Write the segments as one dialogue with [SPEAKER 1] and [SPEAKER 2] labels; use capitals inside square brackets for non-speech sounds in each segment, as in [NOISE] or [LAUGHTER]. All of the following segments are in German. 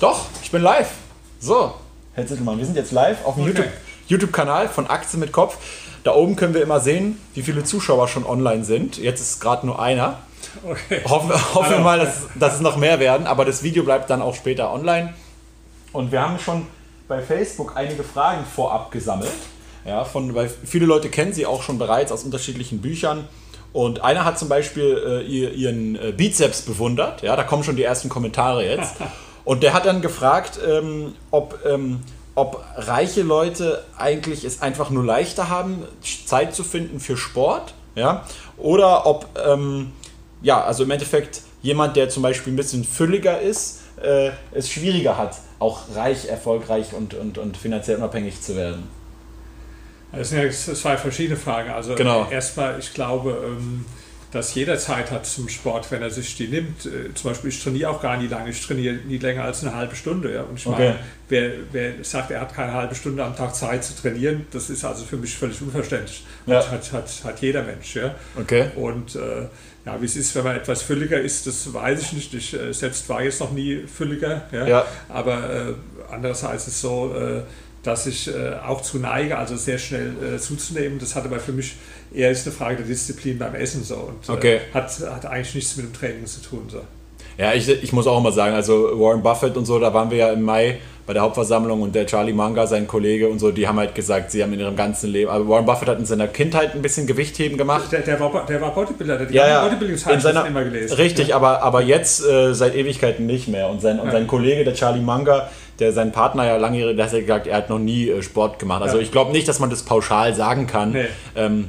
[SPEAKER 1] Doch, ich bin live. So, Herr Zittelmann, wir sind jetzt live auf dem
[SPEAKER 2] Okay.
[SPEAKER 1] YouTube- YouTube-Kanal von Aktien mit Kopf. Da oben können wir immer sehen, wie viele Zuschauer schon online sind. Jetzt ist gerade nur einer.
[SPEAKER 2] Okay.
[SPEAKER 1] Hoffen, hoffen wir mal, dass, dass es noch mehr werden, aber das Video bleibt dann auch später online. Und wir haben schon bei Facebook einige Fragen vorab gesammelt. Ja, von, weil viele Leute kennen sie auch schon bereits aus unterschiedlichen Büchern. Und einer hat zum Beispiel äh, ihr, ihren äh, Bizeps bewundert. Ja, da kommen schon die ersten Kommentare jetzt. [LAUGHS] Und der hat dann gefragt, ähm, ob, ähm, ob reiche Leute eigentlich es einfach nur leichter haben, Zeit zu finden für Sport. Ja, oder ob, ähm, ja, also im Endeffekt jemand, der zum Beispiel ein bisschen fülliger ist, äh, es schwieriger hat, auch reich, erfolgreich und, und, und finanziell unabhängig zu werden.
[SPEAKER 2] Das sind ja zwei verschiedene Fragen. Also
[SPEAKER 1] Genau.
[SPEAKER 2] erstmal, ich glaube, dass jeder Zeit hat zum Sport, wenn er sich die nimmt. Äh, Zum Beispiel, ich trainiere auch gar nie lange. Ich trainiere nie länger als eine halbe Stunde. Ja. Und ich
[SPEAKER 1] Okay.
[SPEAKER 2] meine, wer, wer sagt, er hat keine halbe Stunde am Tag Zeit zu trainieren, das ist also für mich völlig unverständlich.
[SPEAKER 1] Ja.
[SPEAKER 2] Hat, hat, hat, hat jeder Mensch. Ja.
[SPEAKER 1] Okay.
[SPEAKER 2] Und äh, ja, wie es ist, wenn man etwas fülliger ist, das weiß ich nicht. Ich äh, selbst war jetzt noch nie fülliger. Ja?
[SPEAKER 1] Ja.
[SPEAKER 2] Aber äh, andererseits ist es so, äh, dass ich äh, auch zu neige, also sehr schnell äh, zuzunehmen. Das hat aber für mich eher ist eine Frage der Disziplin beim Essen so und
[SPEAKER 1] Okay.
[SPEAKER 2] äh, hat, hat eigentlich nichts mit dem Training zu tun. So.
[SPEAKER 1] Ja, ich, ich muss auch immer sagen, also Warren Buffett und so, da waren wir ja im Mai bei der Hauptversammlung und der Charlie Munger, sein Kollege und so, die haben halt gesagt, sie haben in ihrem ganzen Leben, aber Warren Buffett hat in seiner Kindheit ein bisschen Gewichtheben gemacht.
[SPEAKER 2] Der, der, war, der war Bodybuilder, der hat
[SPEAKER 1] Ja, ja, seiner,
[SPEAKER 2] immer gelesen.
[SPEAKER 1] richtig, aber, aber jetzt äh, seit Ewigkeiten nicht mehr. Und sein, und
[SPEAKER 2] Ja.
[SPEAKER 1] sein Kollege, der Charlie Munger, der sein Partner ja lange, der hat ja gesagt, er hat noch nie äh, Sport gemacht. Also
[SPEAKER 2] Ja.
[SPEAKER 1] ich glaube nicht, dass man das pauschal sagen kann.
[SPEAKER 2] Nee.
[SPEAKER 1] Ähm,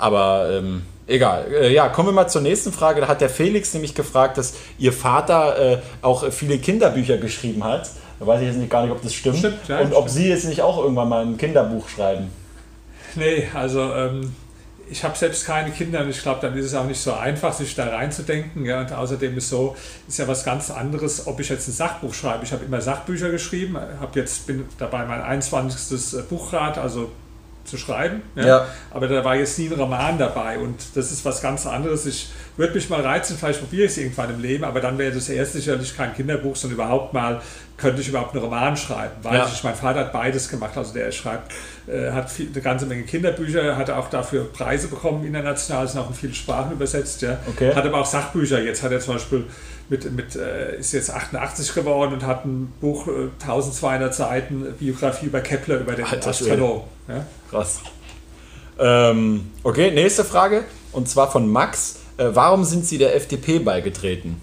[SPEAKER 1] aber ähm, egal. Äh, ja, kommen wir mal zur nächsten Frage. Da hat der Felix nämlich gefragt, dass ihr Vater äh, auch viele Kinderbücher geschrieben hat. Da weiß ich jetzt nicht, gar nicht, ob das stimmt.
[SPEAKER 2] Stimmt, ja,
[SPEAKER 1] und ob
[SPEAKER 2] stimmt.
[SPEAKER 1] Sie jetzt nicht auch irgendwann mal ein Kinderbuch schreiben.
[SPEAKER 2] Nee, also ähm, ich habe selbst keine Kinder und ich glaube, dann ist es auch nicht so einfach, sich da reinzudenken. Ja? Und außerdem ist so, ist ja was ganz anderes, ob ich jetzt ein Sachbuch schreibe. Ich habe immer Sachbücher geschrieben, hab jetzt bin dabei mein 21. Buchrad, also zu schreiben.
[SPEAKER 1] Ja.
[SPEAKER 2] Aber da war jetzt nie ein Roman dabei und das ist was ganz anderes. Ich würde mich mal reizen, vielleicht probiere ich es irgendwann im Leben, aber dann wäre das erst sicherlich kein Kinderbuch, sondern überhaupt mal, könnte ich überhaupt einen Roman schreiben. Weil
[SPEAKER 1] Ja.
[SPEAKER 2] ich, mein Vater hat beides gemacht, also der schreibt, hat viel, eine ganze Menge Kinderbücher, hat auch dafür Preise bekommen international, sind auch in viele Sprachen übersetzt. Ja.
[SPEAKER 1] Okay.
[SPEAKER 2] Hat aber auch Sachbücher. Jetzt hat er zum Beispiel mit, mit äh, ist jetzt 88 geworden und hat ein Buch, äh, 1200 Seiten, Biografie über Kepler, über den
[SPEAKER 1] Alter.
[SPEAKER 2] Astronom. Ja.
[SPEAKER 1] Krass. Ähm, okay, nächste Frage. Und zwar von Max. Äh, warum sind Sie der FDP beigetreten?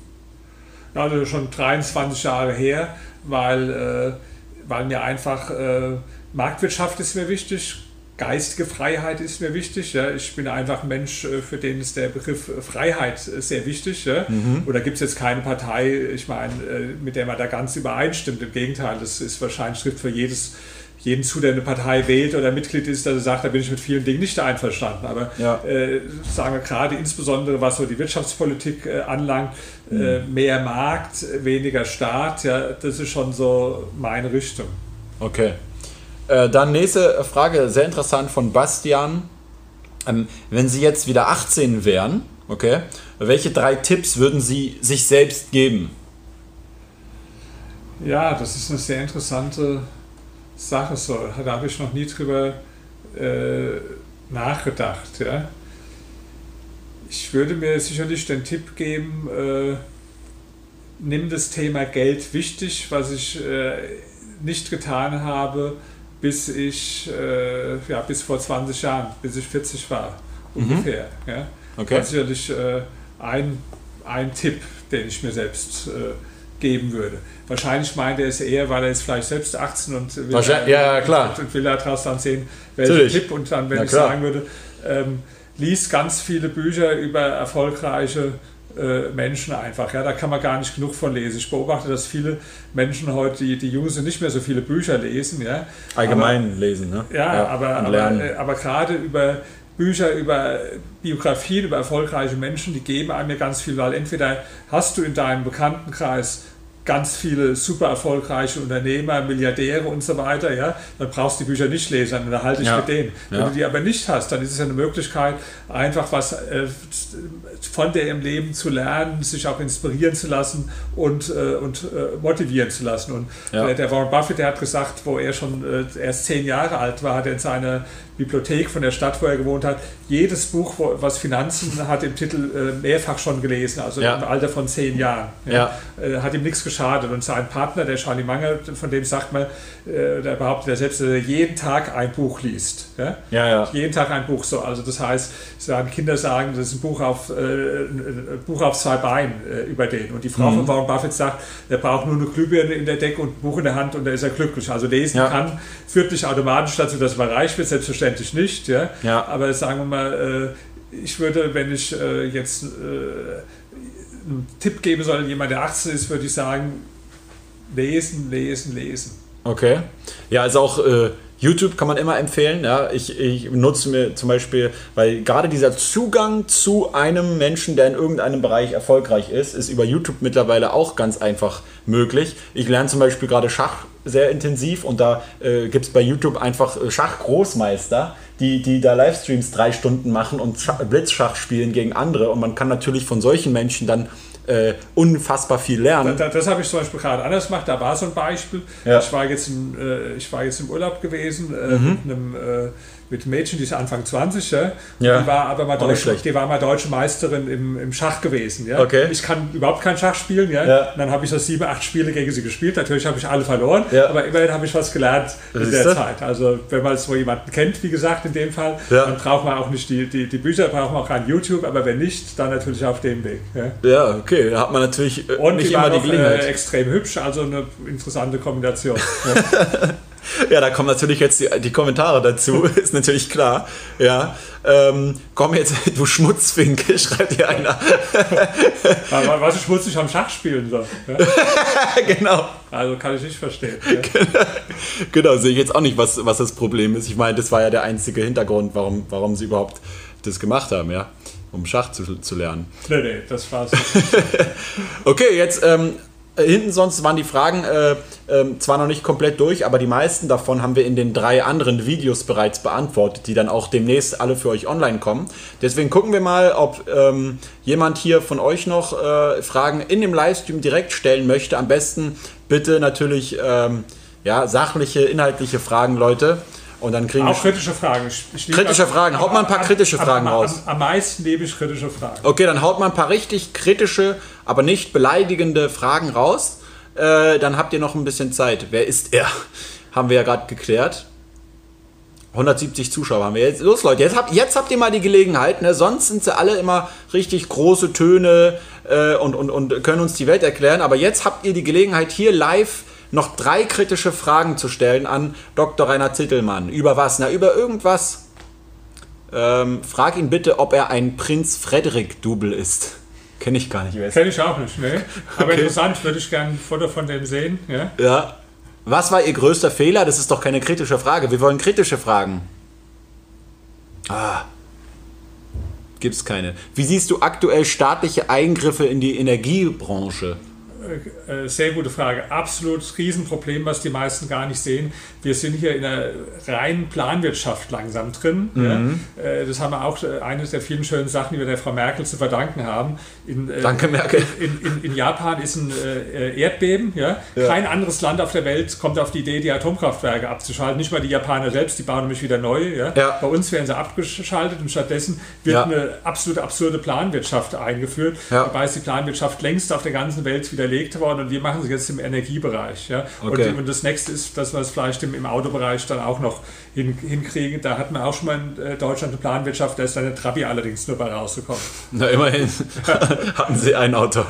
[SPEAKER 2] Also schon 23 Jahre her, weil, äh, weil mir einfach äh, Marktwirtschaft ist mir wichtig, geistige Freiheit ist mir wichtig. Ja. Ich bin einfach ein Mensch, äh, für den ist der Begriff äh, Freiheit äh, sehr wichtig. Ja. Und da gibt es jetzt keine Partei, ich meine, mit der man da ganz übereinstimmt. Im Gegenteil, das ist wahrscheinlich trifft für jedes jeden zu, der eine Partei wählt oder Mitglied ist, dass er sagt, da bin ich mit vielen Dingen nicht einverstanden. Aber
[SPEAKER 1] Ja.
[SPEAKER 2] äh, sagen wir gerade insbesondere, was so die Wirtschaftspolitik äh, anlangt, äh, mehr Markt, weniger Staat, ja, das ist schon so meine Richtung.
[SPEAKER 1] Okay. Äh, dann nächste Frage, sehr interessant von Bastian. Ähm, wenn Sie jetzt wieder 18 wären, okay, welche drei Tipps würden Sie sich selbst geben?
[SPEAKER 2] Ja, das ist eine sehr interessante Sache. So. Da habe ich noch nie drüber äh, nachgedacht. Ja. Ich würde mir sicherlich den Tipp geben, äh, nimm das Thema Geld wichtig, was ich äh, nicht getan habe, bis ich, äh, ja, bis vor 20 Jahren, bis ich 40 war, ungefähr. Ja.
[SPEAKER 1] Okay.
[SPEAKER 2] Das ist sicherlich äh, ein, ein Tipp, den ich mir selbst äh, geben würde. Wahrscheinlich meint er es eher, weil er ist vielleicht selbst 18 und will,
[SPEAKER 1] ja, ja, klar.
[SPEAKER 2] und will daraus dann sehen, welchen
[SPEAKER 1] Natürlich.
[SPEAKER 2] Tipp und dann, wenn
[SPEAKER 1] Na
[SPEAKER 2] ich
[SPEAKER 1] klar.
[SPEAKER 2] sagen würde, ähm, lies ganz viele Bücher über erfolgreiche äh, Menschen einfach. Ja, da kann man gar nicht genug von lesen. Ich beobachte, dass viele Menschen heute, die, die Jungen sind, nicht mehr so viele Bücher lesen. Ja,
[SPEAKER 1] Allgemein lesen, ne?
[SPEAKER 2] ja, aber,
[SPEAKER 1] und
[SPEAKER 2] aber,
[SPEAKER 1] lernen.
[SPEAKER 2] äh, aber gerade über Bücher, über Biografien, über erfolgreiche Menschen, die geben einem ja ganz viel, weil entweder hast du in deinem Bekanntenkreis ganz viele super erfolgreiche Unternehmer, Milliardäre und so weiter, ja, dann brauchst du die Bücher nicht lesen, dann halte ich
[SPEAKER 1] Ja.
[SPEAKER 2] mit denen. Wenn
[SPEAKER 1] Ja.
[SPEAKER 2] du die aber nicht hast, dann ist es ja eine Möglichkeit, einfach was äh, von der im Leben zu lernen, sich auch inspirieren zu lassen und, äh, und äh, motivieren zu lassen. Und
[SPEAKER 1] Ja.
[SPEAKER 2] der, der Warren Buffett, der hat gesagt, wo er schon äh, erst zehn Jahre alt war, hat er in seiner Bibliothek von der Stadt, wo er gewohnt hat, jedes Buch, was Finanzen hat, im Titel äh, mehrfach schon gelesen, also
[SPEAKER 1] Ja.
[SPEAKER 2] im Alter von zehn Jahren.
[SPEAKER 1] Ja.
[SPEAKER 2] Äh, hat ihm nichts geschadet. Und sein Partner, der Charlie Manger, von dem sagt man, äh, der behauptet er selbst, dass er jeden Tag ein Buch liest. Ja?
[SPEAKER 1] Ja, ja.
[SPEAKER 2] Jeden Tag ein Buch so. Also das heißt, sagen, Kinder sagen, das ist ein Buch auf, ein Buch auf zwei Beinen über den. Und die Frau
[SPEAKER 1] Mhm.
[SPEAKER 2] von Warren Buffett sagt, er braucht nur eine Glühbirne in der Decke und ein Buch in der Hand und da ist er glücklich. Also lesen
[SPEAKER 1] Ja.
[SPEAKER 2] kann, führt nicht automatisch dazu, dass man reich wird, selbstverständlich nicht. Ja?
[SPEAKER 1] Ja.
[SPEAKER 2] Aber sagen wir mal, äh, ich würde, wenn ich äh, jetzt äh, einen Tipp geben soll, jemand, der 18 ist, würde ich sagen, lesen, lesen, lesen.
[SPEAKER 1] Okay. Ja, also auch YouTube kann man immer empfehlen. Ja, ich, ich nutze mir zum Beispiel, weil gerade dieser Zugang zu einem Menschen, der in irgendeinem Bereich erfolgreich ist, ist über YouTube mittlerweile auch ganz einfach möglich. Ich lerne zum Beispiel gerade Schach sehr intensiv und da äh, gibt es bei YouTube einfach äh, Schachgroßmeister, die, die da Livestreams drei Stunden machen und Schach, Blitzschach spielen gegen andere und man kann natürlich von solchen Menschen dann äh, unfassbar viel lernen.
[SPEAKER 2] Da, das habe ich zum Beispiel gerade anders gemacht. Da war so ein Beispiel.
[SPEAKER 1] Ja.
[SPEAKER 2] Ich, war jetzt im, äh, ich war jetzt im Urlaub gewesen äh,
[SPEAKER 1] Mhm.
[SPEAKER 2] mit, einem, äh, mit Mädchen, die ist Anfang 20. Ja?
[SPEAKER 1] Ja.
[SPEAKER 2] Die war aber mal deutsche, die war mal deutsche Meisterin im, im Schach gewesen. Ja?
[SPEAKER 1] Okay.
[SPEAKER 2] Ich kann überhaupt kein Schach spielen. Ja?
[SPEAKER 1] Ja.
[SPEAKER 2] Und dann habe ich so sieben, acht Spiele gegen sie gespielt. Natürlich habe ich alle verloren,
[SPEAKER 1] Ja.
[SPEAKER 2] aber immerhin habe ich was gelernt in der? Zeit. Also wenn man so jemanden kennt, wie gesagt, in dem Fall, dann braucht man auch nicht die, die, die Bücher, braucht man auch kein YouTube, aber wenn nicht, dann natürlich auf dem Weg. Ja?
[SPEAKER 1] Okay, da hat man natürlich äh,
[SPEAKER 2] Und
[SPEAKER 1] nicht
[SPEAKER 2] die
[SPEAKER 1] immer
[SPEAKER 2] war
[SPEAKER 1] die
[SPEAKER 2] noch,
[SPEAKER 1] Gelegenheit.
[SPEAKER 2] Äh, extrem hübsch, also eine interessante Kombination. [LAUGHS]
[SPEAKER 1] Ja, da kommen natürlich jetzt die, die Kommentare dazu, [LAUGHS] ist natürlich klar. Ja, ähm, komm jetzt, [LAUGHS] du Schmutzfinke, [LAUGHS] schreibt hier einer.
[SPEAKER 2] Aber was ich schmutzig am Schach spielen soll. Ja?
[SPEAKER 1] genau,
[SPEAKER 2] Also kann ich nicht verstehen. Ja?
[SPEAKER 1] genau, sehe ich jetzt auch nicht, was, was das Problem ist. Ich meine, das war ja der einzige Hintergrund, warum, warum sie überhaupt das gemacht haben, ja, um Schach zu, zu lernen.
[SPEAKER 2] Nee, nee, das war's.
[SPEAKER 1] Okay, jetzt ähm, hinten sonst waren die Fragen äh, ähm, zwar noch nicht komplett durch, aber die meisten davon haben wir in den drei anderen Videos bereits beantwortet, die dann auch demnächst alle für euch online kommen. Deswegen gucken wir mal, ob ähm, jemand hier von euch noch äh, Fragen in dem Livestream direkt stellen möchte. Am besten bitte natürlich ähm, ja, sachliche, inhaltliche Fragen, Leute. Und dann kriegen
[SPEAKER 2] Auch kritische Fragen.
[SPEAKER 1] Kritische
[SPEAKER 2] am-
[SPEAKER 1] Fragen. Haut mal ein paar kritische Fragen raus.
[SPEAKER 2] Am, am meisten liebe ich kritische Fragen.
[SPEAKER 1] Okay, dann haut mal ein paar richtig kritische, aber nicht beleidigende Fragen raus. Äh, dann habt ihr noch ein bisschen Zeit. Wer ist er? [LAUGHS] Haben wir ja gerade geklärt. 170 Zuschauer haben wir jetzt. Los, Leute, jetzt habt, jetzt habt ihr mal die Gelegenheit. Ne? Sonst sind sie alle immer richtig große Töne äh, und, und, und können uns die Welt erklären. Aber jetzt habt ihr die Gelegenheit, hier live noch drei kritische Fragen zu stellen an Dr. Rainer Zittelmann. Über was? Na, über irgendwas. Ähm, frag ihn bitte, ob er ein Prinz Frederik-Double ist. Kenne ich gar nicht.
[SPEAKER 2] Kenne ich auch nicht, ne? Aber
[SPEAKER 1] Okay.
[SPEAKER 2] interessant, würde ich gerne ein Foto von dem sehen. Ja?
[SPEAKER 1] Ja. Was war Ihr größter Fehler? Das ist doch keine kritische Frage. Wir wollen kritische Fragen. Ah. Gibt's keine. Wie siehst du aktuell staatliche Eingriffe in die Energiebranche?
[SPEAKER 2] Äh, Sehr gute Frage. Absolut Riesenproblem, was die meisten gar nicht sehen. Wir sind hier in einer reinen Planwirtschaft langsam drin.
[SPEAKER 1] Mhm.
[SPEAKER 2] Ja. Äh, Das haben wir auch äh, eines der vielen schönen Sachen, die wir der Frau Merkel zu verdanken haben. In, äh,
[SPEAKER 1] Danke, Merkel.
[SPEAKER 2] In, in, in Japan ist ein äh, Erdbeben. Ja? Kein anderes Land auf der Welt kommt auf die Idee, die Atomkraftwerke abzuschalten. Nicht mal die Japaner selbst, die bauen nämlich wieder neue. Ja?
[SPEAKER 1] Ja.
[SPEAKER 2] Bei uns werden sie abgeschaltet und stattdessen wird
[SPEAKER 1] Ja.
[SPEAKER 2] eine absolute absurde Planwirtschaft eingeführt.
[SPEAKER 1] Ja.
[SPEAKER 2] Dabei ist die Planwirtschaft längst auf der ganzen Welt widerlegt worden und wir machen sie jetzt im Energiebereich. Ja?
[SPEAKER 1] Okay.
[SPEAKER 2] Und, und das nächste ist, dass wir es vielleicht im, im Autobereich dann auch noch hin, hinkriegen. Da hatten wir auch schon mal in äh, Deutschland eine Planwirtschaft, da ist dann der Trabi allerdings nur bei rausgekommen.
[SPEAKER 1] Na, immerhin [LAUGHS] hatten Sie ein Auto.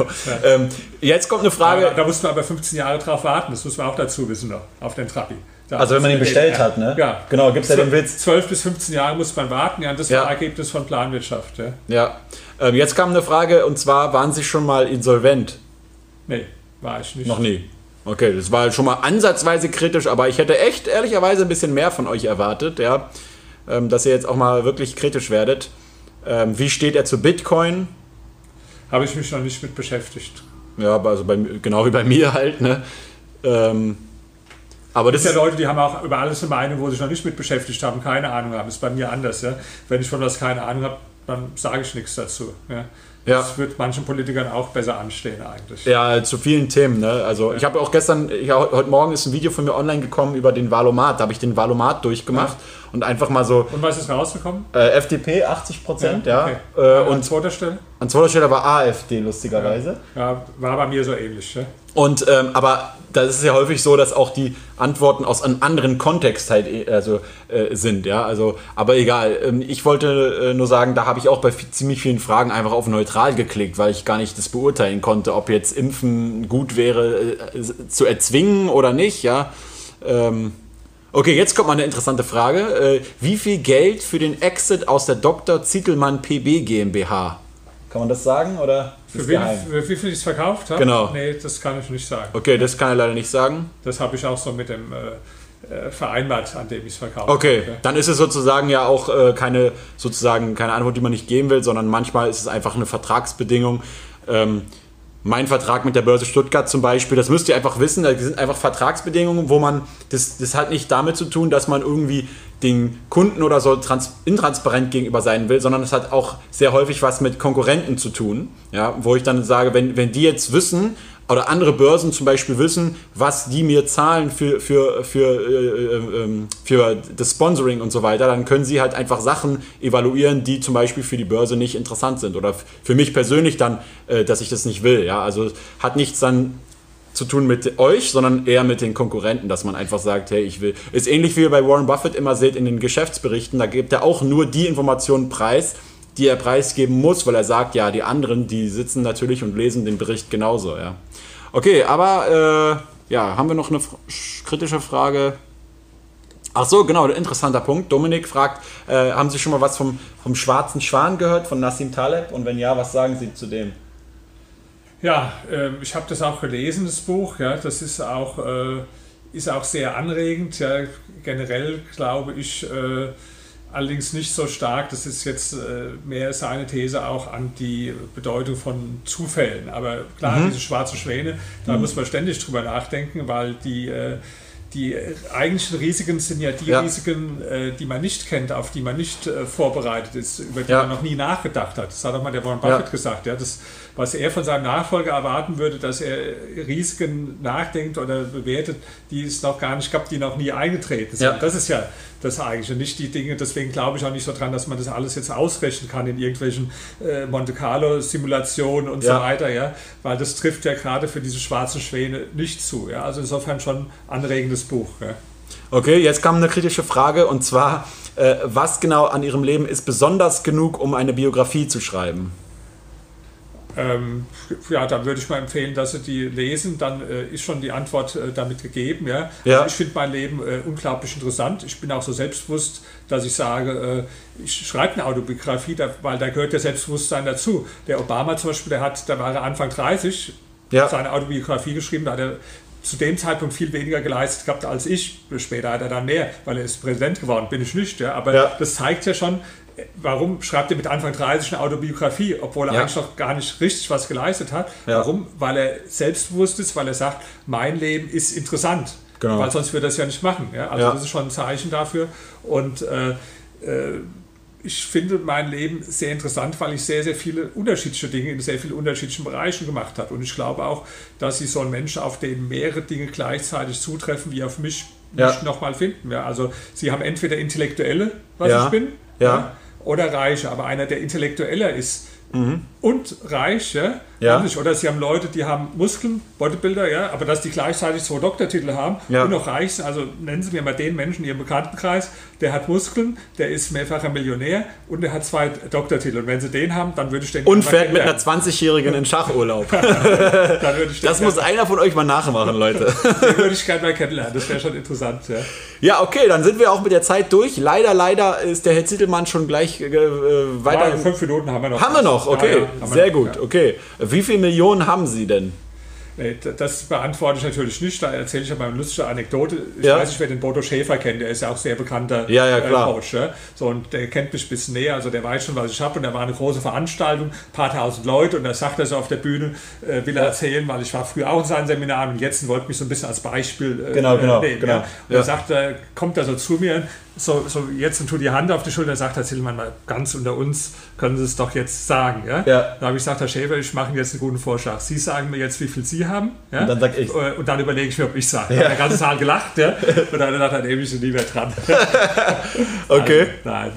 [SPEAKER 1] Ähm, jetzt kommt eine Frage.
[SPEAKER 2] Aber, da mussten wir aber 15 Jahre drauf warten, das muss man auch dazu wissen noch, auf den Trabi. Da
[SPEAKER 1] Also wenn man ihn bestellt
[SPEAKER 2] ja.
[SPEAKER 1] hat, ne?
[SPEAKER 2] Ja.
[SPEAKER 1] Genau, gibt's ja den Witz.
[SPEAKER 2] 12 bis 15 Jahre muss man warten, ja, das
[SPEAKER 1] Ja.
[SPEAKER 2] war Ergebnis von Planwirtschaft. Ja.
[SPEAKER 1] Ja. Ähm, jetzt kam eine Frage und zwar: Waren Sie schon mal insolvent?
[SPEAKER 2] Nee, war ich nicht.
[SPEAKER 1] Noch nie. Okay, das war schon mal ansatzweise kritisch, aber ich hätte echt ehrlicherweise ein bisschen mehr von euch erwartet, ja. Ähm, dass ihr jetzt auch mal wirklich kritisch werdet. Ähm, wie steht er zu Bitcoin?
[SPEAKER 2] Habe ich mich noch nicht mit beschäftigt.
[SPEAKER 1] Ja, also bei, genau wie bei mir halt, ne? Ähm, aber das
[SPEAKER 2] gibt ja Leute, die haben auch über alles eine Meinung, wo sie sich noch nicht mit beschäftigt haben, keine Ahnung haben. Das ist bei mir anders. Ja? Wenn ich von was keine Ahnung habe, dann sage ich nichts dazu. Ja?
[SPEAKER 1] Ja.
[SPEAKER 2] Das wird manchen Politikern auch besser anstehen eigentlich.
[SPEAKER 1] Ja, zu vielen Themen. Ne? Also ich habe auch gestern, ich, heute Morgen ist ein Video von mir online gekommen über den Valomat. Da habe ich den Valomat durchgemacht und einfach mal so
[SPEAKER 2] Und was ist rausgekommen?
[SPEAKER 1] äh, FDP 80 Prozent, ja.
[SPEAKER 2] okay.
[SPEAKER 1] Äh,
[SPEAKER 2] An
[SPEAKER 1] und
[SPEAKER 2] zweiter Stelle?
[SPEAKER 1] an zweiter Stelle war AfD lustigerweise.
[SPEAKER 2] Ja, war bei mir so ähnlich. Ja?
[SPEAKER 1] Und ähm, aber das ist ja häufig so, dass auch die Antworten aus einem anderen Kontext halt eh- also, äh, sind, ja. Also, aber egal. Ähm, ich wollte äh, nur sagen, da habe ich auch bei ziemlich vielen Fragen einfach auf neutral geklickt, weil ich gar nicht das beurteilen konnte, ob jetzt Impfen gut wäre äh, zu erzwingen oder nicht, ja. Ähm, okay, jetzt kommt mal eine interessante Frage. Äh, wie viel Geld für den Exit aus der Dr. Zietelmann PB GmbH? Kann man das sagen oder?
[SPEAKER 2] Für,
[SPEAKER 1] geheim?
[SPEAKER 2] für wie viel ich es verkauft habe?
[SPEAKER 1] Genau.
[SPEAKER 2] Nee, das kann ich nicht sagen.
[SPEAKER 1] Okay, das kann er leider nicht sagen.
[SPEAKER 2] Das habe ich auch so mit dem äh, äh, vereinbart, an dem ich es verkauft
[SPEAKER 1] Okay,
[SPEAKER 2] habe.
[SPEAKER 1] dann ist es sozusagen ja auch äh, keine sozusagen keine Antwort, die man nicht geben will, sondern manchmal ist es einfach eine Vertragsbedingung. Ähm, mein Vertrag mit der Börse Stuttgart zum Beispiel, das müsst ihr einfach wissen, das sind einfach Vertragsbedingungen, wo man, das, das hat nicht damit zu tun, dass man irgendwie den Kunden oder so trans, intransparent gegenüber sein will, sondern es hat auch sehr häufig was mit Konkurrenten zu tun, ja, wo ich dann sage, wenn, wenn die jetzt wissen, oder andere Börsen zum Beispiel wissen, was die mir zahlen für, für, für, äh, ähm, für das Sponsoring und so weiter, dann können sie halt einfach Sachen evaluieren, die zum Beispiel für die Börse nicht interessant sind. Oder für mich persönlich dann, äh, dass ich das nicht will. Ja? Also hat nichts dann zu tun mit euch, sondern eher mit den Konkurrenten, dass man einfach sagt, hey, ich will. Ist ähnlich wie ihr bei Warren Buffett immer seht in den Geschäftsberichten, da gibt er auch nur die Informationen preis, die er preisgeben muss, weil er sagt, ja, die anderen, die sitzen natürlich und lesen den Bericht genauso, ja. Okay, aber äh, ja, haben wir noch eine kritische Frage? Ach so, genau, interessanter Punkt. Dominik fragt, äh, haben Sie schon mal was vom, vom schwarzen Schwan gehört, von Nassim Taleb? Und wenn ja, was sagen Sie zu dem?
[SPEAKER 2] Ja, ähm, ich habe das auch gelesen, das Buch. Ja, das ist auch, äh, ist auch sehr anregend. Ja, generell glaube ich äh, allerdings nicht so stark. Das ist jetzt äh, mehr seine These auch an die Bedeutung von Zufällen. Aber klar, diese schwarze Schwäne, da muss man ständig drüber nachdenken, weil die äh, die eigentlichen Risiken sind ja die
[SPEAKER 1] Ja.
[SPEAKER 2] Risiken, äh, die man nicht kennt, auf die man nicht äh, vorbereitet ist, über die
[SPEAKER 1] Ja.
[SPEAKER 2] man noch nie nachgedacht hat. Das hat auch mal der Warren
[SPEAKER 1] Ja.
[SPEAKER 2] Buffett gesagt. Ja, das, was er von seinem Nachfolger erwarten würde, dass er Risiken nachdenkt oder bewertet, die es noch gar nicht gab, die noch nie eingetreten sind.
[SPEAKER 1] Ja.
[SPEAKER 2] Das ist ja das eigentliche, nicht die Dinge. Deswegen glaube ich auch nicht so dran, dass man das alles jetzt ausrechnen kann in irgendwelchen äh, Monte Carlo Simulationen und
[SPEAKER 1] Ja.
[SPEAKER 2] so weiter, ja, weil das trifft ja gerade für diese schwarzen Schwäne nicht zu. Ja, also insofern schon anregendes Buch. Ja.
[SPEAKER 1] Okay, jetzt kam eine kritische Frage und zwar, äh, was genau an Ihrem Leben ist besonders genug, um eine Biografie zu schreiben?
[SPEAKER 2] Ähm, ja, dann würde ich mal empfehlen, dass Sie die lesen. Dann äh, ist schon die Antwort äh, damit gegeben. Ja?
[SPEAKER 1] Ja.
[SPEAKER 2] Also ich finde mein Leben äh, unglaublich interessant. Ich bin auch so selbstbewusst, dass ich sage, äh, ich schreibe eine Autobiografie, weil da gehört ja Selbstbewusstsein dazu. Der Obama zum Beispiel, der hat, da war er Anfang 30,
[SPEAKER 1] Ja.
[SPEAKER 2] seine Autobiografie geschrieben, da hat er zu dem Zeitpunkt viel weniger geleistet gehabt als ich. Später hat er dann mehr, weil er ist Präsident geworden, bin ich nicht. Ja? Aber
[SPEAKER 1] Ja.
[SPEAKER 2] das zeigt ja schon, warum schreibt er mit Anfang 30 eine Autobiografie, obwohl er
[SPEAKER 1] Ja.
[SPEAKER 2] eigentlich noch gar nicht richtig was geleistet hat.
[SPEAKER 1] Ja.
[SPEAKER 2] Warum? Weil er selbstbewusst ist, weil er sagt, mein Leben ist interessant.
[SPEAKER 1] Genau.
[SPEAKER 2] Weil sonst würde er es ja nicht machen. Ja? Also das ist schon ein Zeichen dafür. Und äh, äh, ich finde mein Leben sehr interessant, weil ich sehr, sehr viele unterschiedliche Dinge in sehr vielen unterschiedlichen Bereichen gemacht habe. Und ich glaube auch, dass Sie so einen Menschen, auf den mehrere Dinge gleichzeitig zutreffen, wie auf mich
[SPEAKER 1] Ja.
[SPEAKER 2] nochmal finden. Ja? Also Sie haben entweder Intellektuelle, was
[SPEAKER 1] Ja.
[SPEAKER 2] ich bin,
[SPEAKER 1] Ja.
[SPEAKER 2] oder Reiche. Aber einer, der intellektueller ist und reich, ja. Oder Sie haben Leute, die haben Muskeln, Bodybuilder, ja, aber dass die gleichzeitig zwei Doktortitel haben
[SPEAKER 1] Ja.
[SPEAKER 2] und noch reich sind. Also nennen Sie mir mal den Menschen in Ihrem Bekanntenkreis, der hat Muskeln, der ist mehrfacher Millionär und der hat zwei Doktortitel. Und wenn Sie den haben, dann würde ich den
[SPEAKER 1] Und fährt mit einer
[SPEAKER 2] kennenlernen.
[SPEAKER 1] 20-Jährigen in Schachurlaub. [LAUGHS] Das muss einer von euch mal nachmachen, Leute. [LAUGHS]
[SPEAKER 2] den würde ich gerne mal kennenlernen. Das wäre schon interessant. Ja.
[SPEAKER 1] Ja, okay, dann sind wir auch mit der Zeit durch. Leider, leider ist der Herr Zittelmann schon gleich äh, weiter.
[SPEAKER 2] Ja, fünf Minuten haben wir noch.
[SPEAKER 1] haben wir noch, okay.
[SPEAKER 2] Ja, ja,
[SPEAKER 1] Sehr gut, okay. Wie viele Millionen haben Sie denn?
[SPEAKER 2] Nee, das beantworte ich natürlich nicht. Da erzähle ich aber eine lustige Anekdote. Ich
[SPEAKER 1] Ja.
[SPEAKER 2] weiß nicht, wer den Bodo Schäfer kennt. Der ist ja auch sehr bekannter
[SPEAKER 1] Ja, ja, klar.
[SPEAKER 2] äh, Coach. Ja? So, und der kennt mich ein bisschen näher. Also der weiß schon, was ich habe. Und da war eine große Veranstaltung, ein paar tausend Leute. Und da sagt er so auf der Bühne, äh, will er erzählen, weil ich war früher auch in seinen Seminaren und jetzt wollte mich so ein bisschen als Beispiel äh,
[SPEAKER 1] Genau, genau,
[SPEAKER 2] nehmen.
[SPEAKER 1] genau.
[SPEAKER 2] Und
[SPEAKER 1] Ja.
[SPEAKER 2] er sagt, er, kommt er so zu mir, so, so jetzt und tut die Hand auf die Schulter, sagt Herr Zillmann mal ganz unter uns, können Sie es doch jetzt sagen. Ja?
[SPEAKER 1] Ja.
[SPEAKER 2] Da habe ich gesagt, Herr Schäfer, ich mache Ihnen jetzt einen guten Vorschlag. Sie sagen mir jetzt, wie viel Sie haben. Ja?
[SPEAKER 1] Und dann sag ich.
[SPEAKER 2] Äh, Und dann überlege ich mir, ob ich sage. Ja. Hat der ganze Saal gelacht. Ja? Und dann hat er nehme ich sie nie mehr dran. [LAUGHS]
[SPEAKER 1] Okay.
[SPEAKER 2] Nein.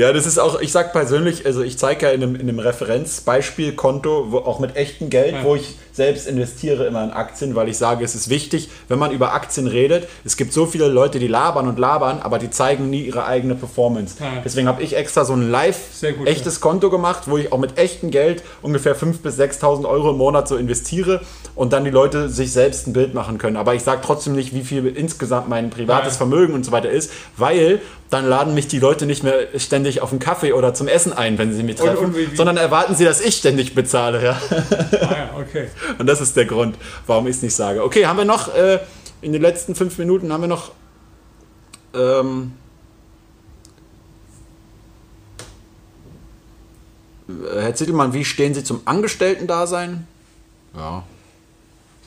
[SPEAKER 1] Ja, das ist auch, ich sag persönlich, also ich zeige ja in einem, in einem Referenzbeispielkonto, wo, auch mit echtem Geld,
[SPEAKER 2] Ja.
[SPEAKER 1] wo ich selbst investiere immer in Aktien, weil ich sage, es ist wichtig, wenn man über Aktien redet. Es gibt so viele Leute, die labern und labern, aber die zeigen nie ihre eigene Performance.
[SPEAKER 2] Ja.
[SPEAKER 1] Deswegen habe ich extra so ein live
[SPEAKER 2] gut,
[SPEAKER 1] echtes Konto gemacht, wo ich auch mit echtem Geld ungefähr 5.000 bis 6.000 Euro im Monat so investiere und dann die Leute sich selbst ein Bild machen können. Aber ich sage trotzdem nicht, wie viel insgesamt mein privates
[SPEAKER 2] Ja.
[SPEAKER 1] Vermögen und so weiter ist, weil dann laden mich die Leute nicht mehr ständig auf einen Kaffee oder zum Essen ein, wenn sie mich treffen,
[SPEAKER 2] und wie- wie-
[SPEAKER 1] sondern erwarten sie, dass ich ständig bezahle. Ja?
[SPEAKER 2] Ah, ja, okay. [LAUGHS]
[SPEAKER 1] Und das ist der Grund, warum ich es nicht sage. Okay, haben wir noch äh, in den letzten fünf Minuten haben wir noch ähm, äh, Herr Zittelmann, wie stehen Sie zum Angestellten-Dasein? Ja.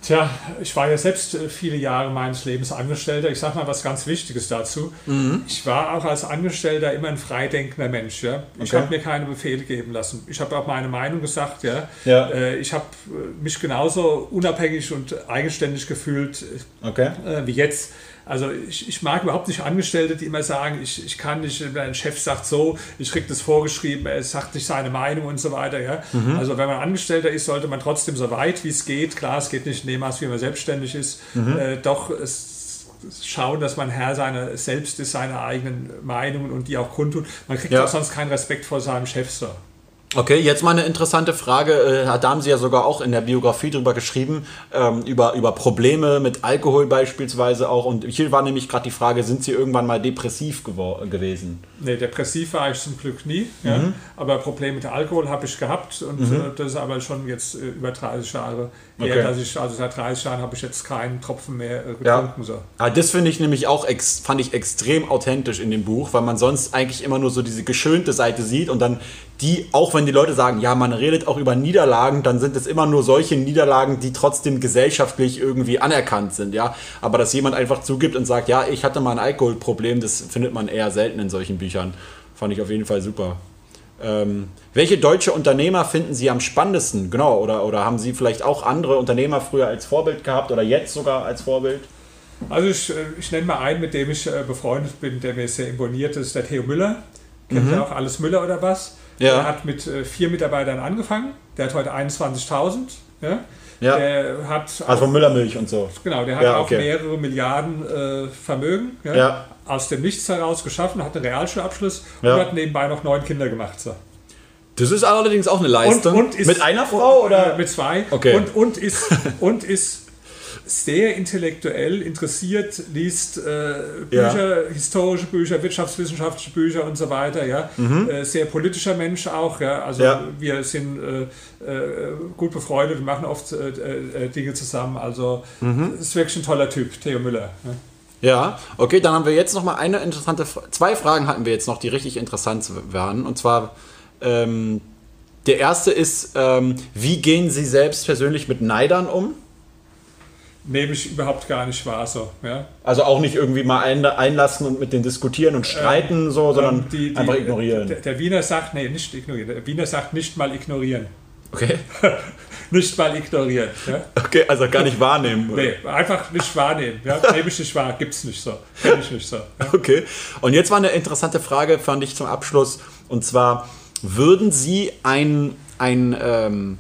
[SPEAKER 2] Tja, ich war ja selbst äh, viele Jahre meines Lebens Angestellter. Ich sage mal was ganz Wichtiges dazu.
[SPEAKER 1] Mhm.
[SPEAKER 2] Ich war auch als Angestellter immer ein freidenkender Mensch. Ja? Ich
[SPEAKER 1] Okay.
[SPEAKER 2] habe mir keine Befehle geben lassen. Ich habe auch meine Meinung gesagt. Ja?
[SPEAKER 1] Ja.
[SPEAKER 2] Äh, Ich habe äh, mich genauso unabhängig und eigenständig gefühlt
[SPEAKER 1] Okay.
[SPEAKER 2] äh, wie jetzt. Also ich, ich mag überhaupt nicht Angestellte, die immer sagen, ich, ich kann nicht, ein Chef sagt so, ich kriege das vorgeschrieben, er sagt nicht seine Meinung und so weiter. Ja? Also wenn man Angestellter ist, sollte man trotzdem so weit wie es geht, klar, es geht nicht in dem Maß, wie man selbstständig ist, äh, doch es, schauen, dass man Herr seiner selbst ist, seine eigenen Meinungen und die auch kundtut. Man kriegt
[SPEAKER 1] Ja.
[SPEAKER 2] auch sonst keinen Respekt vor seinem Chef so.
[SPEAKER 1] Okay, jetzt mal eine interessante Frage. Äh, Da haben Sie ja sogar auch in der Biografie drüber geschrieben, ähm, über, über Probleme mit Alkohol beispielsweise auch. Und hier war nämlich gerade die Frage, sind Sie irgendwann mal depressiv gewesen?
[SPEAKER 2] Nee, depressiv war ich zum Glück nie. Ja.
[SPEAKER 1] Mhm.
[SPEAKER 2] Aber Probleme mit Alkohol habe ich gehabt und äh, das ist aber schon jetzt äh, über 30 Jahre
[SPEAKER 1] Okay.
[SPEAKER 2] dass ich, also seit 30 Jahren habe ich jetzt keinen Tropfen mehr äh,
[SPEAKER 1] Ja.
[SPEAKER 2] getrunken. So.
[SPEAKER 1] Ah, das finde ich nämlich auch, ex fand ich extrem authentisch in dem Buch, weil man sonst eigentlich immer nur so diese geschönte Seite sieht und dann die, auch wenn die Leute sagen, ja, man redet auch über Niederlagen, dann sind es immer nur solche Niederlagen, die trotzdem gesellschaftlich irgendwie anerkannt sind, ja. Aber dass jemand einfach zugibt und sagt, ja, ich hatte mal ein Alkoholproblem, das findet man eher selten in solchen Büchern. Fand ich auf jeden Fall super. Ähm, welche deutsche Unternehmer finden Sie am spannendsten? Genau, oder, oder haben Sie vielleicht auch andere Unternehmer früher als Vorbild gehabt oder jetzt sogar als Vorbild?
[SPEAKER 2] Also ich, äh, ich nenne mal einen, mit dem ich äh, befreundet bin, der mir sehr imponiert, das ist der Theo Müller. Kennt ihr auch alles Müller oder was?
[SPEAKER 1] Mhm. Ja.
[SPEAKER 2] Der hat mit äh, vier Mitarbeitern angefangen. Der hat heute 21.000. Ja?
[SPEAKER 1] Ja.
[SPEAKER 2] Der hat
[SPEAKER 1] Also von Müllermilch und so.
[SPEAKER 2] Genau, der hat
[SPEAKER 1] Ja,
[SPEAKER 2] auch
[SPEAKER 1] okay.
[SPEAKER 2] mehrere Milliarden äh, Vermögen ja,
[SPEAKER 1] Ja.
[SPEAKER 2] aus dem Nichts heraus geschaffen, hat einen Realschulabschluss
[SPEAKER 1] Ja.
[SPEAKER 2] und hat nebenbei noch neun Kinder gemacht. So.
[SPEAKER 1] Das ist allerdings auch eine Leistung.
[SPEAKER 2] ist,
[SPEAKER 1] Mit einer Frau
[SPEAKER 2] und,
[SPEAKER 1] oder?
[SPEAKER 2] äh, mit zwei.
[SPEAKER 1] Okay.
[SPEAKER 2] Und, und, ist, und ist sehr intellektuell interessiert, liest äh, Bücher, historische Bücher, wirtschaftswissenschaftliche Bücher und so weiter. Ja. Äh, sehr politischer Mensch auch. Ja. Also
[SPEAKER 1] Mhm. Ja.
[SPEAKER 2] wir sind äh, äh, gut befreundet, wir machen oft äh, Dinge zusammen. Also
[SPEAKER 1] Mhm.
[SPEAKER 2] ist wirklich ein toller Typ, Theo Müller. Ja.
[SPEAKER 1] Ja, okay, dann haben wir jetzt noch mal eine interessante, zwei Fragen hatten wir jetzt noch, die richtig interessant waren. Und zwar, ähm, der erste ist, ähm, wie gehen Sie selbst persönlich mit Neidern um?
[SPEAKER 2] Nehme ich überhaupt gar nicht wahr. So, ja.
[SPEAKER 1] Also auch nicht irgendwie mal ein, einlassen und mit denen diskutieren und streiten, so, sondern
[SPEAKER 2] Ähm, die- die-
[SPEAKER 1] einfach ignorieren.
[SPEAKER 2] Der, der Wiener sagt, nee, nicht ignorieren. Der Wiener sagt nicht mal ignorieren.
[SPEAKER 1] Okay. [LAUGHS]
[SPEAKER 2] Nicht mal ignorieren. Ja?
[SPEAKER 1] Okay, also gar nicht wahrnehmen. oder?
[SPEAKER 2] Nee, einfach nicht wahrnehmen. Ja? [LAUGHS] Nehme ich nicht wahr, gibt's nicht so. Kenn ich nicht so. Ja?
[SPEAKER 1] Okay. Und jetzt war eine interessante Frage, fand ich zum Abschluss. Und zwar, würden Sie ein, ein, ähm,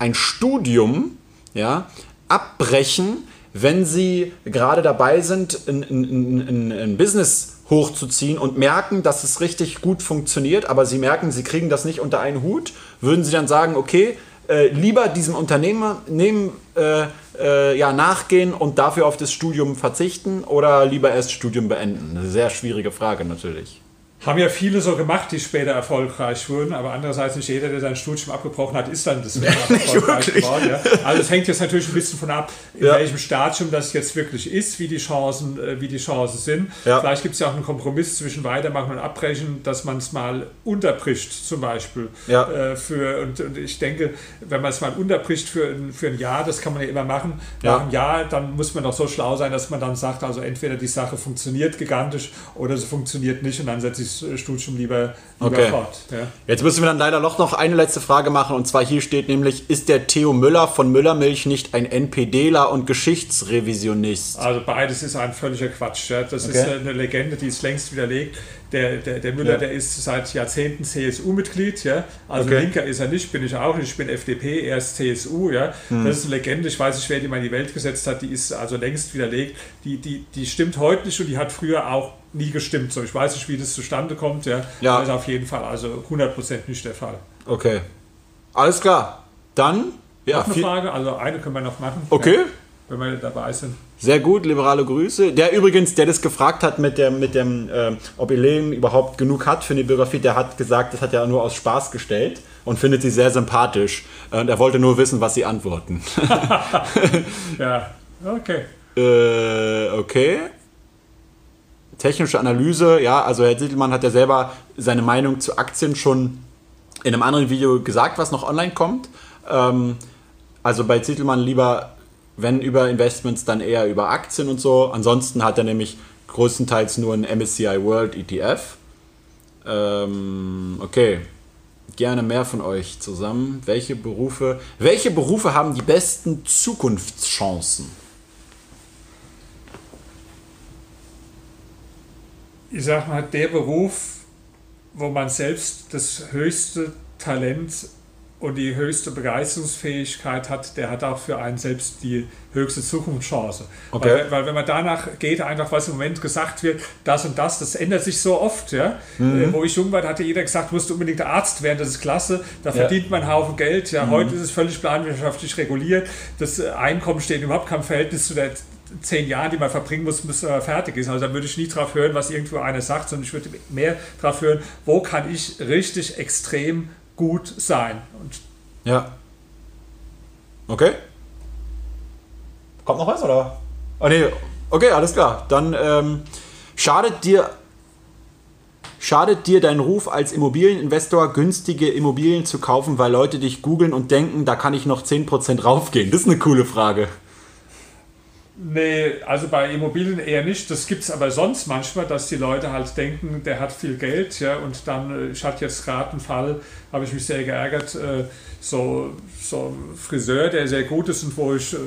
[SPEAKER 1] ein Studium ja, abbrechen, wenn Sie gerade dabei sind, ein, ein, ein, ein Business hochzuziehen und merken, dass es richtig gut funktioniert, aber Sie merken, Sie kriegen das nicht unter einen Hut? Würden Sie dann sagen, okay, äh, lieber diesem Unternehmer nehmen, äh, äh, ja, nachgehen und dafür auf das Studium verzichten oder lieber erst Studium beenden? Eine sehr schwierige Frage natürlich.
[SPEAKER 2] Haben ja viele so gemacht, die später erfolgreich wurden, aber andererseits nicht jeder, der sein Studium abgebrochen hat, ist dann das [LAUGHS] erfolgreich geworden. Ja. Also es hängt jetzt natürlich ein bisschen von ab, in ja. welchem Stadium das jetzt wirklich ist, wie die Chancen, äh, wie die Chancen sind. Ja. Vielleicht gibt es ja auch einen Kompromiss zwischen Weitermachen und Abbrechen, dass man es mal unterbricht, zum Beispiel. Ja. Äh, für, und, und, ich denke, wenn man es mal unterbricht für, für ein Jahr, das kann man ja immer machen. Nach einem Jahr, dann muss man doch so schlau sein, dass man dann sagt, also entweder die Sache funktioniert gigantisch oder sie funktioniert nicht und dann setze ich das Studium lieber, lieber okay. fort. Ja.
[SPEAKER 1] Jetzt müssen wir dann leider noch, noch eine letzte Frage machen und zwar hier steht nämlich, ist der Theo Müller von Müllermilch nicht ein NPDler und Geschichtsrevisionist?
[SPEAKER 2] Also beides ist ein völliger Quatsch. Ja. Das okay. ist eine Legende, die ist längst widerlegt. Der, der, der Müller, ja. der ist seit Jahrzehnten CSU-Mitglied, ja. Also okay. Linker ist er nicht, bin ich auch nicht. Ich bin FDP, er ist CSU, ja. Hm. Das ist eine Legende, ich weiß nicht, wer die mal in die Welt gesetzt hat, die ist also längst widerlegt. Die, die, die stimmt heute nicht und die hat früher auch nie gestimmt. So, ich weiß nicht, wie das zustande kommt, ja. ja. Das ist auf jeden Fall also 100% nicht der Fall.
[SPEAKER 1] Okay. Alles klar. Dann,
[SPEAKER 2] ja. Noch eine Frage, also eine können wir noch machen.
[SPEAKER 1] Okay.
[SPEAKER 2] Ja, wenn wir dabei sind.
[SPEAKER 1] Sehr gut, liberale Grüße. Der übrigens, der das gefragt hat mit dem, mit dem äh, ob Elaine überhaupt genug hat für eine Biografie, der hat gesagt, das hat er nur aus Spaß gestellt und findet sie sehr sympathisch. Und er wollte nur wissen, was sie antworten. [LAUGHS] [LAUGHS]
[SPEAKER 2] ja, okay.
[SPEAKER 1] Äh, okay. Technische Analyse, ja, also Herr Siedelmann hat ja selber seine Meinung zu Aktien schon in einem anderen Video gesagt, was noch online kommt. Ähm, also bei Zittelmann lieber wenn über Investments, dann eher über Aktien und so. Ansonsten hat er nämlich größtenteils nur ein MSCI World ETF. Ähm, okay, gerne mehr von euch zusammen. Welche Berufe, welche Berufe haben die besten Zukunftschancen?
[SPEAKER 2] Ich sag mal, der Beruf, wo man selbst das höchste Talent und die höchste Begeisterungsfähigkeit hat, der hat auch für einen selbst die höchste Zukunftschance. Okay. Weil, weil, wenn man danach geht, einfach was im Moment gesagt wird, das und das, das ändert sich so oft. Ja? Mhm. Äh, wo ich jung war, hatte jeder gesagt, musst du unbedingt Arzt werden, das ist klasse, da ja. verdient man einen Haufen Geld. Ja? Mhm. Heute ist es völlig planwirtschaftlich reguliert, das Einkommen steht überhaupt kein Verhältnis zu der zehn Jahren, die man verbringen muss, bis er fertig ist. Also da würde ich nie drauf hören, was irgendwo einer sagt, sondern ich würde mehr drauf hören, wo kann ich richtig extrem gut sein. Und
[SPEAKER 1] ja. Okay. Kommt noch was, oder? Oh nee, okay, alles klar. Dann ähm, schadet dir Schadet dir dein Ruf als Immobilieninvestor, günstige Immobilien zu kaufen, weil Leute dich googeln und denken, da kann ich noch 10% raufgehen? Das ist eine coole Frage.
[SPEAKER 2] Nee, also bei Immobilien eher nicht. Das gibt es aber sonst manchmal, dass die Leute halt denken, der hat viel Geld, ja, und dann, äh, ich hatte jetzt gerade einen Fall, habe ich mich sehr geärgert, äh, so, so ein Friseur, der sehr gut ist und wo ich äh,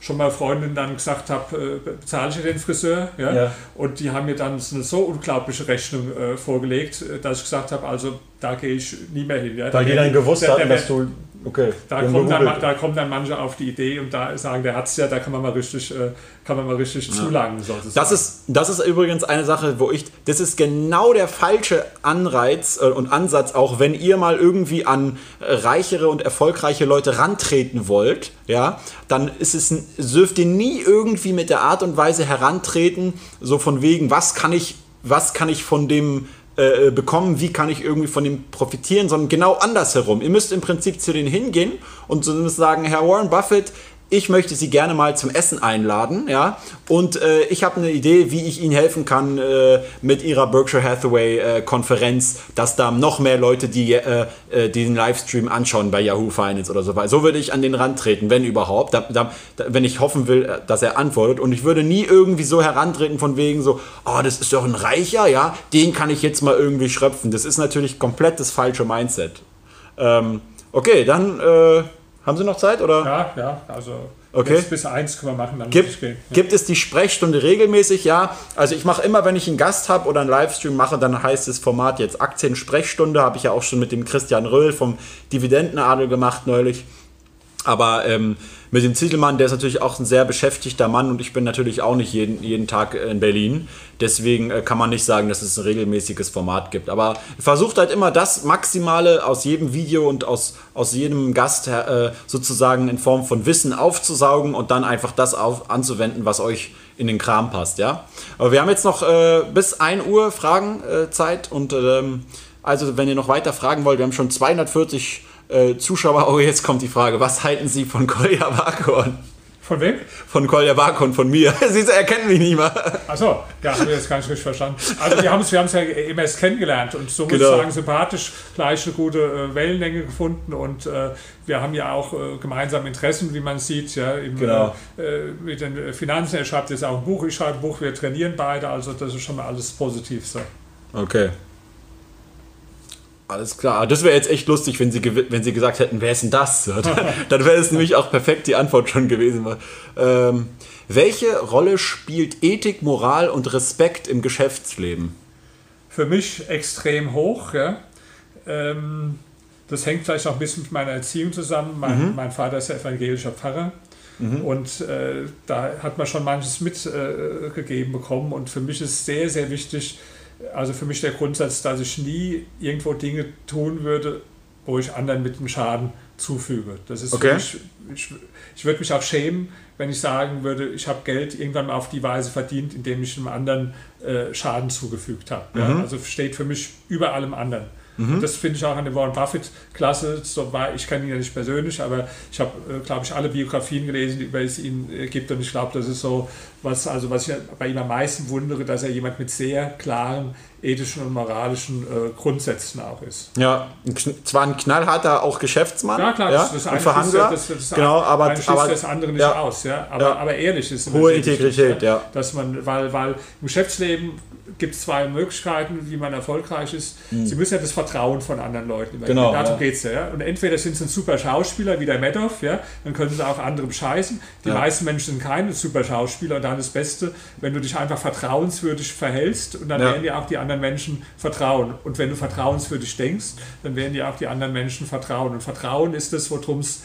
[SPEAKER 2] schon mal Freundin dann gesagt habe, äh, bezahle ich den Friseur, ja? ja? Und die haben mir dann eine so unglaubliche Rechnung vorgelegt, dass ich gesagt habe, also da gehe ich nie mehr hin. Ja?
[SPEAKER 1] Weil die dann gewusst hatten, dass du Okay.
[SPEAKER 2] Da, kommt dann, da kommen dann manche auf die Idee und da sagen, der hat es ja, da kann man mal richtig, äh, kann man mal richtig ja. zulangen.
[SPEAKER 1] Sozusagen. Das ist, das ist übrigens eine Sache, wo ich, das ist genau der falsche Anreiz äh, und Ansatz, auch wenn ihr mal irgendwie an äh, reichere und erfolgreiche Leute rantreten wollt, ja, dann ist es, dürft ihr nie irgendwie mit der Art und Weise herantreten, so von wegen, was kann ich, was kann ich von dem äh, bekommen, wie kann ich irgendwie von ihm profitieren, sondern genau andersherum. Ihr müsst im Prinzip zu denen hingehen und sagen, Herr Warren Buffett, ich möchte Sie gerne mal zum Essen einladen, ja, und äh, ich habe eine Idee, wie ich Ihnen helfen kann äh, mit Ihrer Berkshire Hathaway äh, Konferenz, dass da noch mehr Leute die äh, äh, den Livestream anschauen bei Yahoo Finance oder so weiter. So würde ich an den Rand treten, wenn überhaupt, da, da, wenn ich hoffen will, äh, dass er antwortet. Und ich würde nie irgendwie so herantreten von wegen so, oh, das ist doch ein Reicher, ja, den kann ich jetzt mal irgendwie schröpfen. Das ist natürlich komplett das falsche Mindset. Ähm, okay, dann haben Sie noch Zeit? Oder?
[SPEAKER 2] Ja, ja, also
[SPEAKER 1] okay.
[SPEAKER 2] bis eins können wir machen, dann
[SPEAKER 1] gibt, ja. gibt es die Sprechstunde regelmäßig? Ja, also ich mache immer, wenn ich einen Gast habe oder einen Livestream mache, dann heißt das Format jetzt Aktien-Sprechstunde, habe ich ja auch schon mit dem Christian Röhl vom Dividendenadel gemacht neulich. Aber ähm, mit dem Zittelmann, der ist natürlich auch ein sehr beschäftigter Mann und ich bin natürlich auch nicht jeden, jeden Tag in Berlin. Deswegen äh, kann man nicht sagen, dass es ein regelmäßiges Format gibt. Aber versucht halt immer das Maximale aus jedem Video und aus, aus jedem Gast äh, sozusagen in Form von Wissen aufzusaugen und dann einfach das auf, anzuwenden, was euch in den Kram passt, ja. Aber wir haben jetzt noch äh, bis 1 Uhr Fragenzeit und ähm, also wenn ihr noch weiter fragen wollt, wir haben schon 240 äh, Zuschauer. Oh, jetzt kommt die Frage, was halten Sie von Kolja Bakon?
[SPEAKER 2] Von wem?
[SPEAKER 1] Von Kolja Bakon, von mir. [LAUGHS] Sie erkennen mich nicht mal.
[SPEAKER 2] Achso, ja, habe ich jetzt gar nicht richtig verstanden. Also wir haben es wir ja eben erst kennengelernt und so muss genau. ich sagen, sympathisch, gleich eine gute äh, Wellenlänge gefunden und äh, wir haben ja auch äh, gemeinsame Interessen, wie man sieht, ja, im, genau. Äh, mit den Finanzen. Er schreibt jetzt auch ein Buch, ich schreibe ein Buch, wir trainieren beide, also das ist schon mal alles positiv so.
[SPEAKER 1] Okay. Alles klar. Das wäre jetzt echt lustig, wenn sie, wenn sie gesagt hätten, wer ist denn das? [LAUGHS] Dann, wäre es nämlich auch perfekt die Antwort schon gewesen. Ähm, welche Rolle spielt Ethik, Moral und Respekt im Geschäftsleben?
[SPEAKER 2] Für mich extrem hoch. Ja. Ähm, das hängt vielleicht auch ein bisschen mit meiner Erziehung zusammen. Mein, mhm. mein Vater ist ja evangelischer Pfarrer. Mhm. Und äh, da hat man schon manches mitgegeben äh, bekommen. Und für mich ist sehr, sehr wichtig, also für mich der Grundsatz, dass ich nie irgendwo Dinge tun würde, wo ich anderen mit dem Schaden zufüge. Das ist okay. mich, ich, ich würde mich auch schämen, wenn ich sagen würde, ich habe Geld irgendwann mal auf die Weise verdient, indem ich einem anderen äh, Schaden zugefügt habe. Mhm. Ja? Also steht für mich über allem anderen. Mhm. Das finde ich auch an der Warren Buffett klasse. So war, ich kenne ihn ja nicht persönlich, aber ich habe, äh, glaube ich, alle Biografien gelesen, die es ihn äh, gibt. Und ich glaube, das ist so, was, also was ich bei ihm am meisten wundere, dass er jemand mit sehr klaren ethischen und moralischen äh, Grundsätzen auch ist.
[SPEAKER 1] Ja, zwar ein knallharter auch Geschäftsmann.
[SPEAKER 2] Ja, klar,
[SPEAKER 1] ja,
[SPEAKER 2] das, das
[SPEAKER 1] ein Verhandler.
[SPEAKER 2] Das, das,
[SPEAKER 1] das genau, aber,
[SPEAKER 2] aber das andere nicht ja, aus, ja. Aber, ja. aber ehrlich ist
[SPEAKER 1] hohe Integrität, ja.
[SPEAKER 2] Dass man, weil, weil im Geschäftsleben gibt es zwei Möglichkeiten, wie man erfolgreich ist. Mhm. Sie müssen ja das Vertrauen von anderen Leuten übernehmen. Genau, Darum ja. geht es ja, ja. Und entweder sind sie ein super Schauspieler wie der Madoff, ja, dann können sie auch andere bescheißen. Die ja. meisten Menschen sind keine super Schauspieler und dann das Beste, wenn du dich einfach vertrauenswürdig verhältst und dann werden dir auch die anderen Menschen vertrauen. Und wenn du vertrauenswürdig denkst, dann werden dir auch die anderen Menschen vertrauen. Und Vertrauen ist das, worum es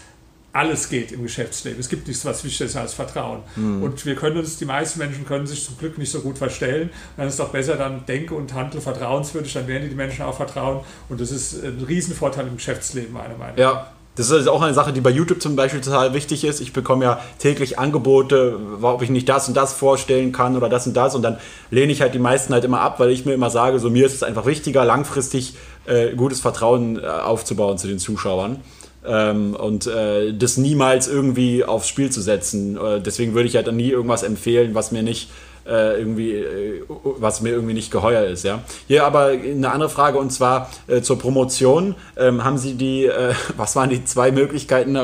[SPEAKER 2] alles geht im Geschäftsleben. Es gibt nichts, was wichtiger ist als Vertrauen. Mhm. Und wir können uns, die meisten Menschen können sich zum Glück nicht so gut verstellen. Dann ist es doch besser, dann denke und handle vertrauenswürdig, dann werden die Menschen auch vertrauen. Und das ist ein Riesenvorteil im Geschäftsleben, meiner Meinung nach.
[SPEAKER 1] Ja. Das ist auch eine Sache, die bei YouTube zum Beispiel total wichtig ist. Ich bekomme ja täglich Angebote, ob ich nicht das und das vorstellen kann oder das und das. Und dann lehne ich halt die meisten halt immer ab, weil ich mir immer sage, so mir ist es einfach wichtiger, langfristig äh, gutes Vertrauen äh, aufzubauen zu den Zuschauern. Ähm, und äh, das niemals irgendwie aufs Spiel zu setzen. Äh, deswegen würde ich halt nie irgendwas empfehlen, was mir nicht äh, irgendwie, äh, was mir irgendwie nicht geheuer ist. Ja? Hier aber eine andere Frage und zwar äh, zur Promotion. Ähm, haben Sie die, äh, [LAUGHS] was waren die zwei Möglichkeiten?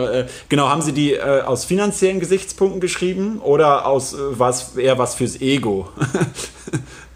[SPEAKER 1] genau, haben Sie die aus finanziellen Gesichtspunkten geschrieben oder aus was eher was fürs Ego? [LAUGHS]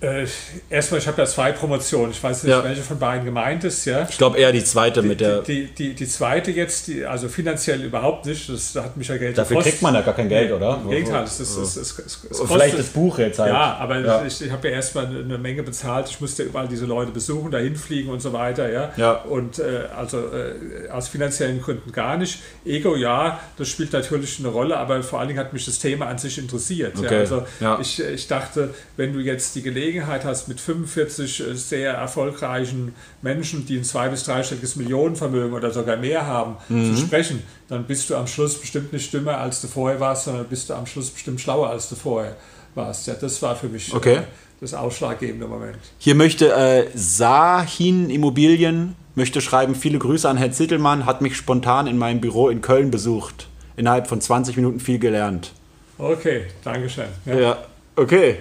[SPEAKER 2] äh, erstmal, ich habe ja zwei Promotionen. Ich weiß nicht, ja. welche von beiden gemeint ist. Ja?
[SPEAKER 1] Ich glaube eher die zweite
[SPEAKER 2] die,
[SPEAKER 1] mit der.
[SPEAKER 2] Die, die, die, zweite jetzt, die, also finanziell überhaupt nicht. Das, da hat mich ja Geld
[SPEAKER 1] Dafür kriegt man ja gar kein Geld, oder?
[SPEAKER 2] Im Gegenteil. Es, es, es, es,
[SPEAKER 1] es Vielleicht das Buch jetzt halt.
[SPEAKER 2] Ja, aber ja. ich, ich habe ja erstmal eine Menge bezahlt. Ich musste überall diese Leute besuchen, dahin fliegen und so weiter. Ja?
[SPEAKER 1] ja.
[SPEAKER 2] Und äh, also äh, aus finanziellen Gründen gar nicht. Ego, ja, das spielt natürlich eine Rolle, aber vor allen Dingen hat mich das Thema an sich interessiert. Okay. Ja? Also ich, ich dachte, wenn du jetzt die Gelegenheit hast, mit 45 äh, sehr erfolgreichen Menschen, die ein zwei- bis dreistelliges Millionenvermögen oder sogar mehr haben, mhm. zu sprechen, dann bist du am Schluss bestimmt nicht dümmer, als du vorher warst, sondern bist du am Schluss bestimmt schlauer, als du vorher warst. Ja, das war für mich
[SPEAKER 1] okay.
[SPEAKER 2] das ausschlaggebende Moment.
[SPEAKER 1] Hier möchte äh, Sahin Immobilien möchte schreiben, viele Grüße an Herrn Zittelmann, hat mich spontan in meinem Büro in Köln besucht. Innerhalb von 20 Minuten viel gelernt.
[SPEAKER 2] Okay, Dankeschön.
[SPEAKER 1] Ja, ja okay.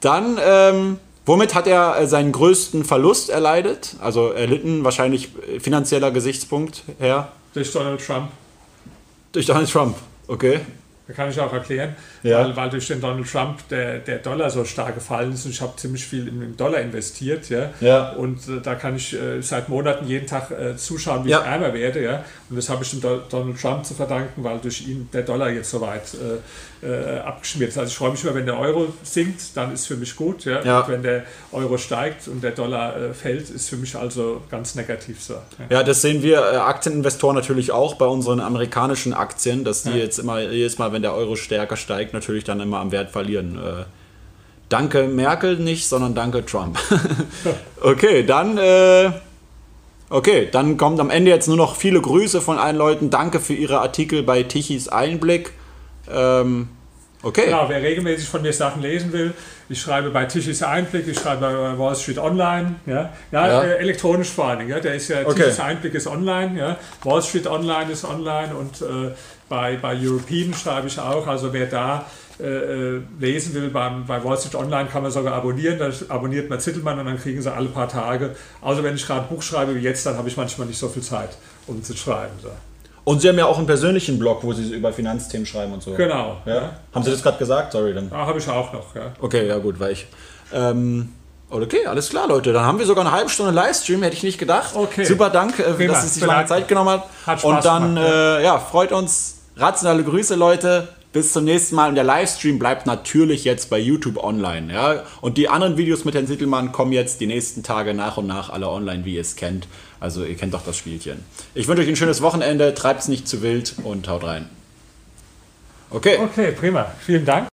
[SPEAKER 1] Dann ähm, Womit hat er äh, seinen größten Verlust erleidet? Also erlitten, wahrscheinlich äh, finanzieller Gesichtspunkt her?
[SPEAKER 2] Durch Donald Trump.
[SPEAKER 1] Durch Donald Trump, okay.
[SPEAKER 2] Da kann ich auch erklären,
[SPEAKER 1] Ja.
[SPEAKER 2] weil, weil durch den Donald Trump der, der Dollar so stark gefallen ist und ich habe ziemlich viel im, Dollar investiert. Ja?
[SPEAKER 1] Ja.
[SPEAKER 2] Und äh, da kann ich äh, seit Monaten jeden Tag äh, zuschauen, wie
[SPEAKER 1] Ja.
[SPEAKER 2] ich ärmer werde. Ja? Und das habe ich dem Do Donald Trump zu verdanken, weil durch ihn der Dollar jetzt so weit äh, äh, abgeschmiert ist. Also ich freue mich immer, wenn der Euro sinkt, dann ist für mich gut. Ja?
[SPEAKER 1] Ja.
[SPEAKER 2] Und wenn der Euro steigt und der Dollar äh, fällt, ist für mich also ganz negativ so. Ja.
[SPEAKER 1] Das sehen wir Aktieninvestoren natürlich auch bei unseren amerikanischen Aktien, dass die jetzt immer jedes Mal, wenn der Euro stärker steigt, natürlich dann immer am Wert verlieren. Äh, danke Merkel nicht, sondern danke Trump. [LAUGHS] okay, dann äh, okay, dann kommt am Ende jetzt nur noch viele Grüße von allen Leuten. Danke für Ihre Artikel bei Tichys Einblick. Ähm, okay.
[SPEAKER 2] Genau, wer regelmäßig von mir Sachen lesen will, ich schreibe bei Tischis Einblick, ich schreibe bei Wall Street Online, ja, ja,
[SPEAKER 1] Ja.
[SPEAKER 2] Äh, elektronisch vor allen Dingen, ja, der ist ja,
[SPEAKER 1] Okay.
[SPEAKER 2] Tischis Einblick ist online, ja, Wall Street Online ist online und äh, bei, bei European schreibe ich auch, also wer da äh, äh, lesen will, beim, bei Wall Street Online kann man sogar abonnieren, da abonniert man Zittelmann und dann kriegen sie alle paar Tage, also wenn ich gerade ein Buch schreibe wie jetzt, dann habe ich manchmal nicht so viel Zeit, um zu schreiben. So.
[SPEAKER 1] Und Sie haben ja auch einen persönlichen Blog, wo Sie über Finanzthemen schreiben und so.
[SPEAKER 2] Genau,
[SPEAKER 1] Ja? Haben Sie das gerade gesagt? Sorry, dann.
[SPEAKER 2] da habe ich auch noch, ja.
[SPEAKER 1] Okay, ja gut, weil ich. Ähm, okay, alles klar, Leute. Dann haben wir sogar eine halbe Stunde Livestream, hätte ich nicht gedacht.
[SPEAKER 2] Okay.
[SPEAKER 1] Super Dank, äh, dass es sich lange. Zeit genommen hat.
[SPEAKER 2] Hat Spaß
[SPEAKER 1] Und dann,
[SPEAKER 2] gemacht,
[SPEAKER 1] äh, ja, freut uns. Rationale Grüße, Leute. Bis zum nächsten Mal. Und der Livestream bleibt natürlich jetzt bei YouTube online. Ja? Und die anderen Videos mit Herrn Sittelmann kommen jetzt die nächsten Tage nach und nach alle online, wie ihr es kennt. Also ihr kennt doch das Spielchen. Ich wünsche euch ein schönes Wochenende. Treibt es nicht zu wild und haut rein. Okay.
[SPEAKER 2] Okay, prima. Vielen Dank.